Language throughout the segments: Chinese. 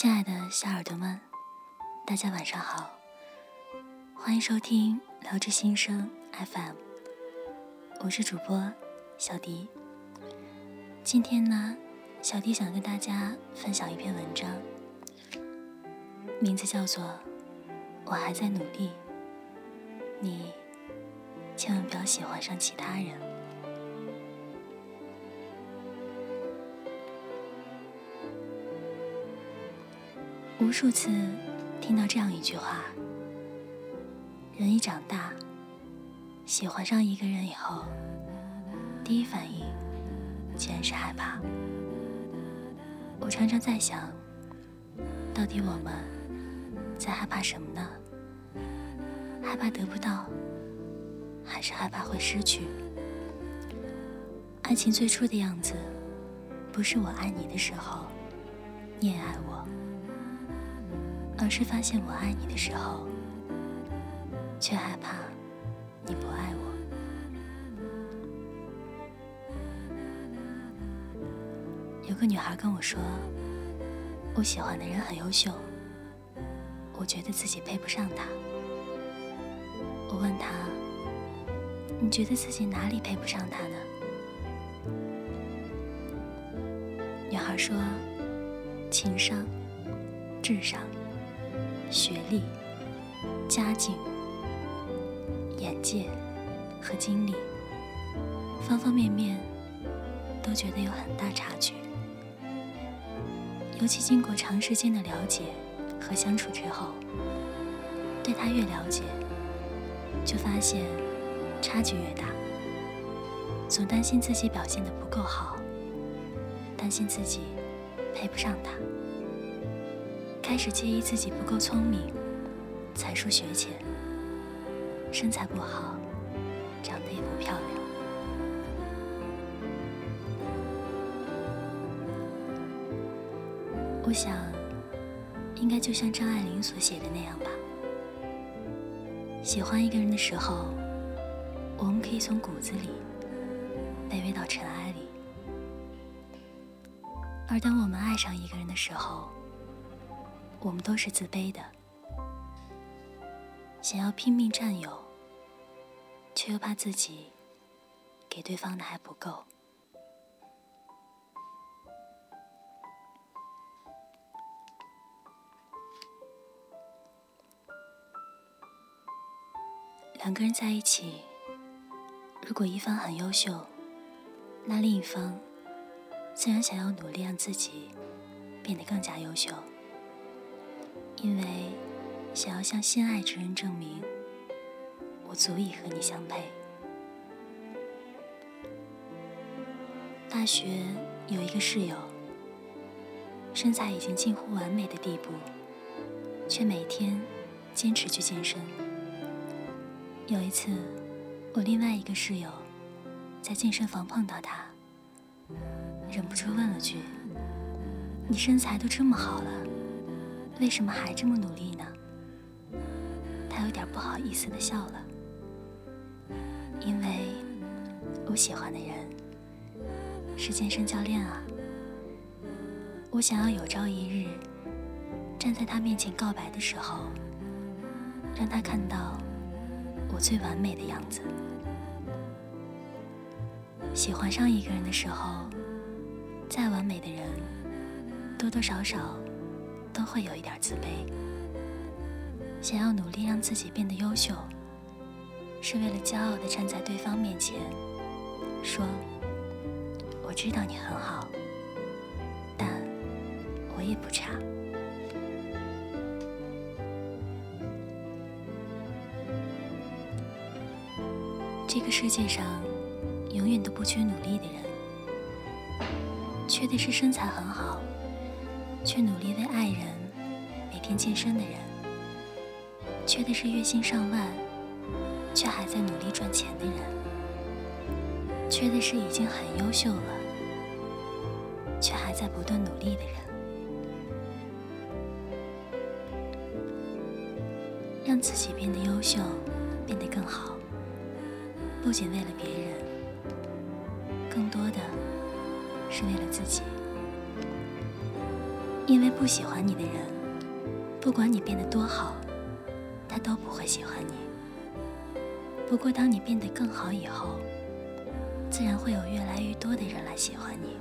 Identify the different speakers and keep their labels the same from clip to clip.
Speaker 1: 亲爱的小耳朵们，大家晚上好，欢迎收听聊之心声 FM，我是主播小迪。今天呢，小迪想跟大家分享一篇文章，名字叫做《我还在努力》，你千万不要喜欢上其他人。无数次听到这样一句话：人一长大，喜欢上一个人以后，第一反应竟然是害怕。我常常在想，到底我们在害怕什么呢？害怕得不到，还是害怕会失去？爱情最初的样子，不是我爱你的时候，你也爱我。而是发现我爱你的时候，却害怕你不爱我。有个女孩跟我说，我喜欢的人很优秀，我觉得自己配不上他。我问她，你觉得自己哪里配不上他呢？女孩说，情商、智商。学历、家境、眼界和经历，方方面面都觉得有很大差距。尤其经过长时间的了解和相处之后，对他越了解，就发现差距越大。总担心自己表现的不够好，担心自己配不上他。开始介意自己不够聪明，才疏学浅，身材不好，长得也不漂亮。我想，应该就像张爱玲所写的那样吧。喜欢一个人的时候，我们可以从骨子里卑微到尘埃里；而当我们爱上一个人的时候，我们都是自卑的，想要拼命占有，却又怕自己给对方的还不够。两个人在一起，如果一方很优秀，那另一方自然想要努力让自己变得更加优秀。因为想要向心爱之人证明，我足以和你相配。大学有一个室友，身材已经近乎完美的地步，却每天坚持去健身。有一次，我另外一个室友在健身房碰到他，忍不住问了句：“你身材都这么好了？”为什么还这么努力呢？他有点不好意思的笑了，因为我喜欢的人是健身教练啊。我想要有朝一日站在他面前告白的时候，让他看到我最完美的样子。喜欢上一个人的时候，再完美的人，多多少少。都会有一点自卑，想要努力让自己变得优秀，是为了骄傲的站在对方面前，说：“我知道你很好，但我也不差。”这个世界上永远都不缺努力的人，缺的是身材很好。却努力为爱人每天健身的人，缺的是月薪上万却还在努力赚钱的人，缺的是已经很优秀了却还在不断努力的人。让自己变得优秀，变得更好，不仅为了别人，更多的是为了自己。因为不喜欢你的人，不管你变得多好，他都不会喜欢你。不过，当你变得更好以后，自然会有越来越多的人来喜欢你。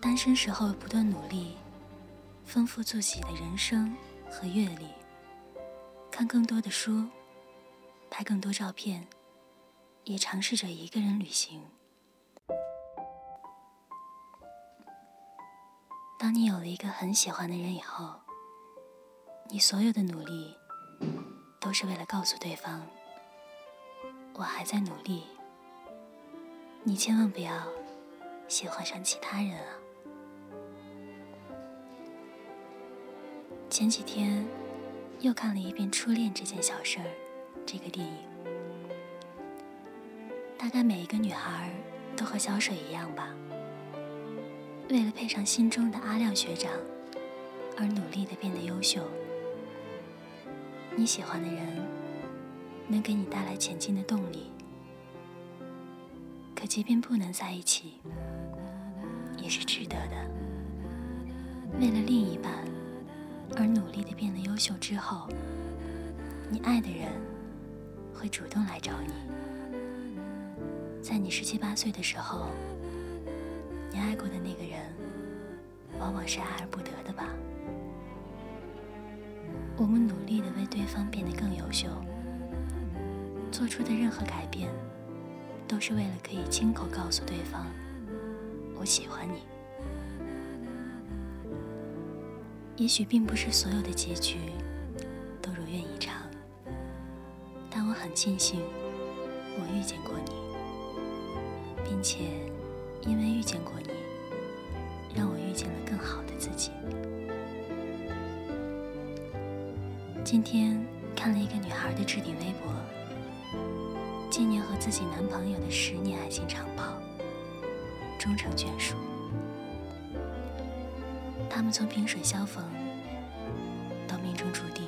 Speaker 1: 单身时候不断努力，丰富自己的人生和阅历，看更多的书，拍更多照片，也尝试着一个人旅行。当你有了一个很喜欢的人以后，你所有的努力都是为了告诉对方，我还在努力。你千万不要喜欢上其他人啊！前几天又看了一遍《初恋这件小事儿》这个电影，大概每一个女孩都和小水一样吧，为了配上心中的阿亮学长而努力的变得优秀。你喜欢的人能给你带来前进的动力，可即便不能在一起，也是值得的。为了另一半而努力的变得优秀之后，你爱的人会主动来找你。在你十七八岁的时候，爱过的那个人，往往是爱而不得的吧。我们努力的为对方变得更优秀，做出的任何改变，都是为了可以亲口告诉对方“我喜欢你”。也许并不是所有的结局都如愿以偿，但我很庆幸我遇见过你，并且因为遇见过你，让我遇见了更好的自己。今天看了一个女孩的置顶微博，纪念和自己男朋友的十年爱情长跑，终成眷属。他们从萍水相逢到命中注定，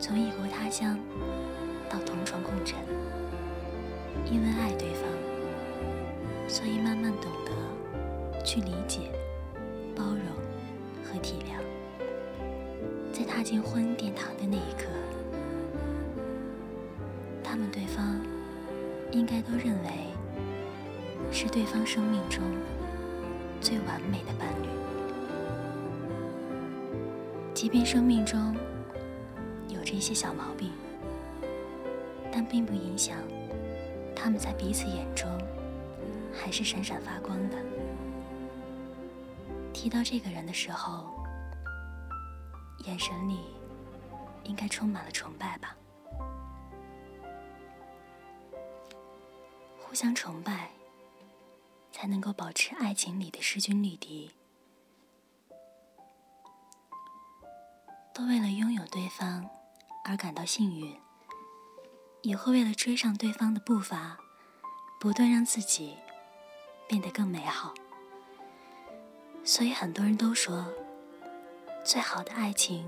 Speaker 1: 从异国他乡到同床共枕，因为爱对方，所以慢慢懂得去理解、包容和体谅。在踏进婚姻殿堂的那一刻，他们对方应该都认为是对方生命中最完美的伴侣。即便生命中有着一些小毛病，但并不影响他们在彼此眼中还是闪闪发光的。提到这个人的时候。眼神里应该充满了崇拜吧。互相崇拜，才能够保持爱情里的势均力敌。都为了拥有对方而感到幸运，也会为了追上对方的步伐，不断让自己变得更美好。所以很多人都说。最好的爱情，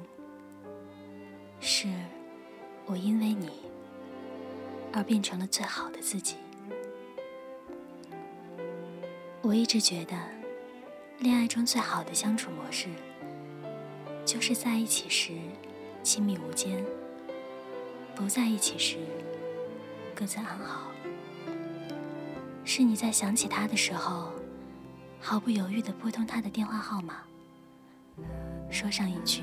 Speaker 1: 是我因为你而变成了最好的自己。我一直觉得，恋爱中最好的相处模式，就是在一起时亲密无间，不在一起时各自安好。是你在想起他的时候，毫不犹豫地拨通他的电话号码。说上一句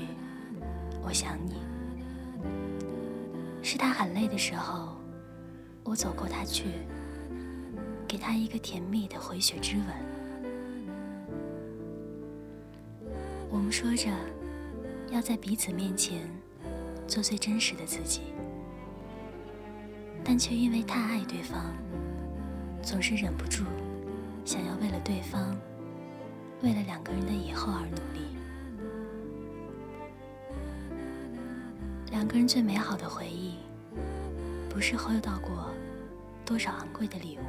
Speaker 1: “我想你”，是他很累的时候，我走过他去，给他一个甜蜜的回血之吻。我们说着要在彼此面前做最真实的自己，但却因为太爱对方，总是忍不住想要为了对方，为了两个人的以后而努力。两个人最美好的回忆，不是收到过多少昂贵的礼物，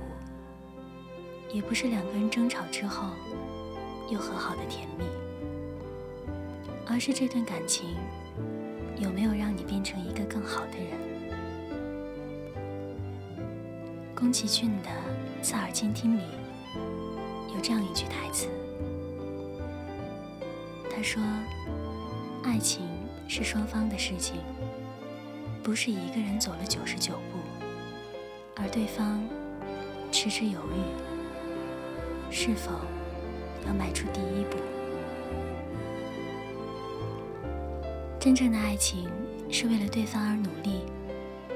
Speaker 1: 也不是两个人争吵之后又和好的甜蜜，而是这段感情有没有让你变成一个更好的人。宫崎骏的《侧耳倾听里有这样一句台词，说：“爱情是双方的事情，不是一个人走了九十九步，而对方迟迟犹豫，是否要迈出第一步。真正的爱情是为了对方而努力，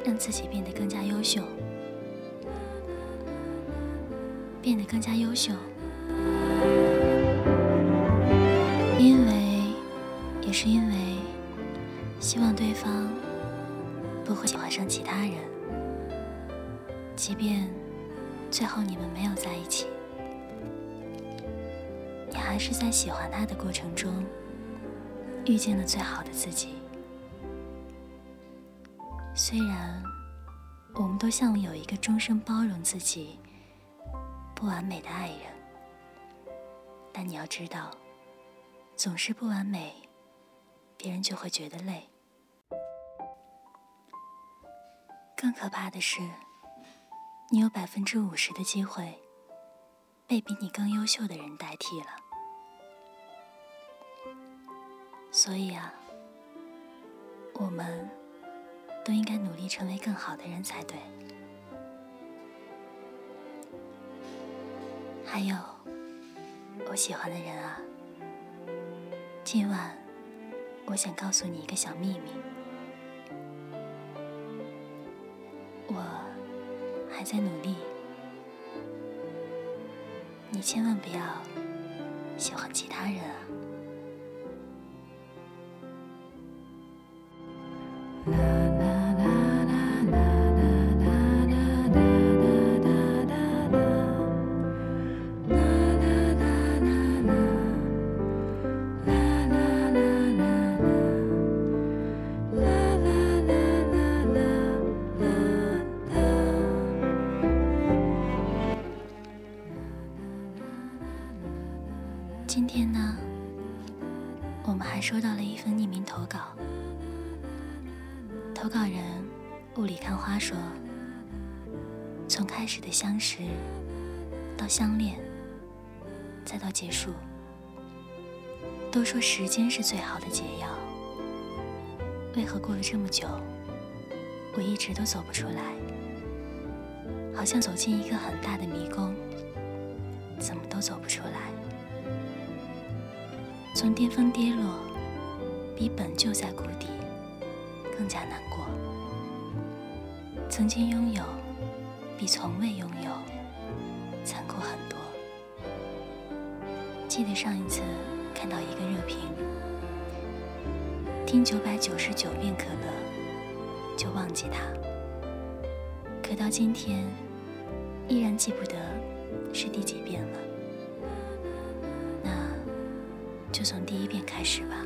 Speaker 1: 让自己变得更加优秀。”变得更加优秀，是因为，希望对方不会喜欢上其他人，即便最后你们没有在一起，你还是在喜欢他的过程中遇见了最好的自己。虽然我们都向往有一个终生包容自己。不完美的爱人，但你要知道，总是不完美，别人就会觉得累。更可怕的是，你有百分之五十的机会被比你更优秀的人代替了。所以啊，我们都应该努力成为更好的人才对。还有，我喜欢的人啊，今晚我想告诉你一个小秘密，我还在努力，你千万不要喜欢其他人结束，都说时间是最好的解药。为何过了这么久，我一直都走不出来？好像走进一个很大的迷宫，怎么都走不出来。”从巅峰跌落，比本就在谷底更加难过。曾经拥有，比从未拥有记得上一次看到一个热评，听九百九十九遍可乐就忘记它，可到今天依然记不得是第几遍了。那就从第一遍开始吧。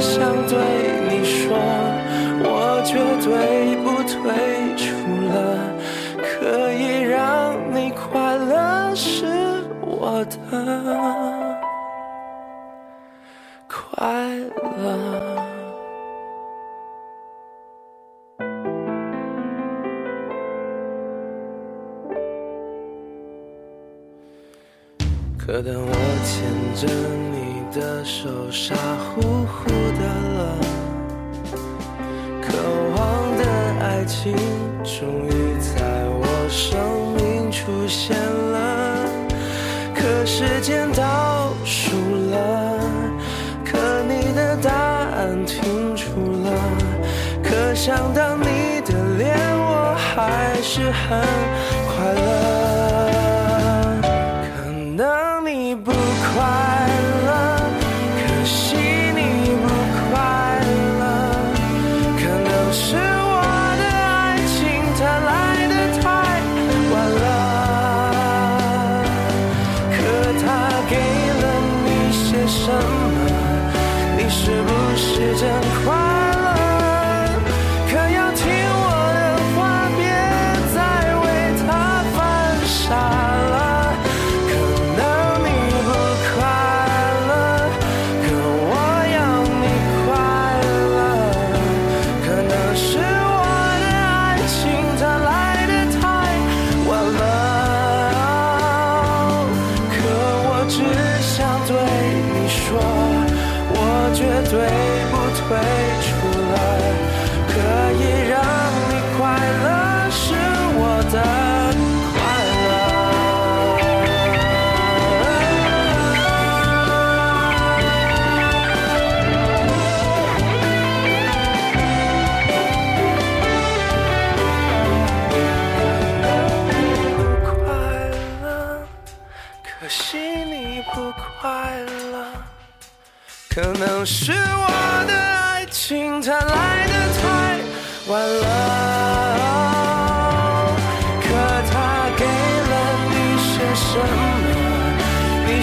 Speaker 2: 想对你说，我绝对不退出了，可以让你快乐是我的快乐。可当我牵着你。的手傻乎乎的了，渴望的爱情终于。什么你是不是真快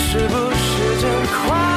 Speaker 2: 是不是真快？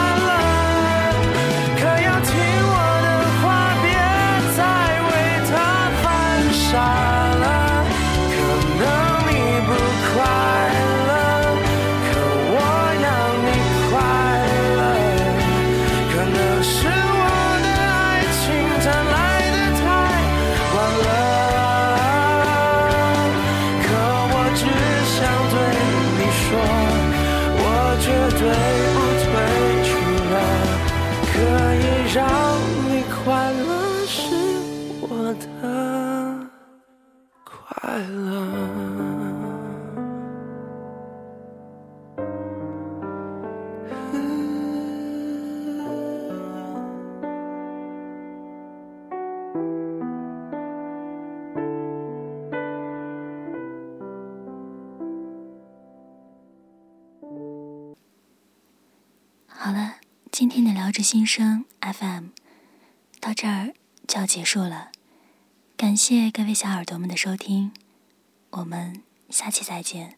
Speaker 2: 是
Speaker 1: 心声 FM，到这儿就要结束了，感谢各位小耳朵们的收听，我们下期再见。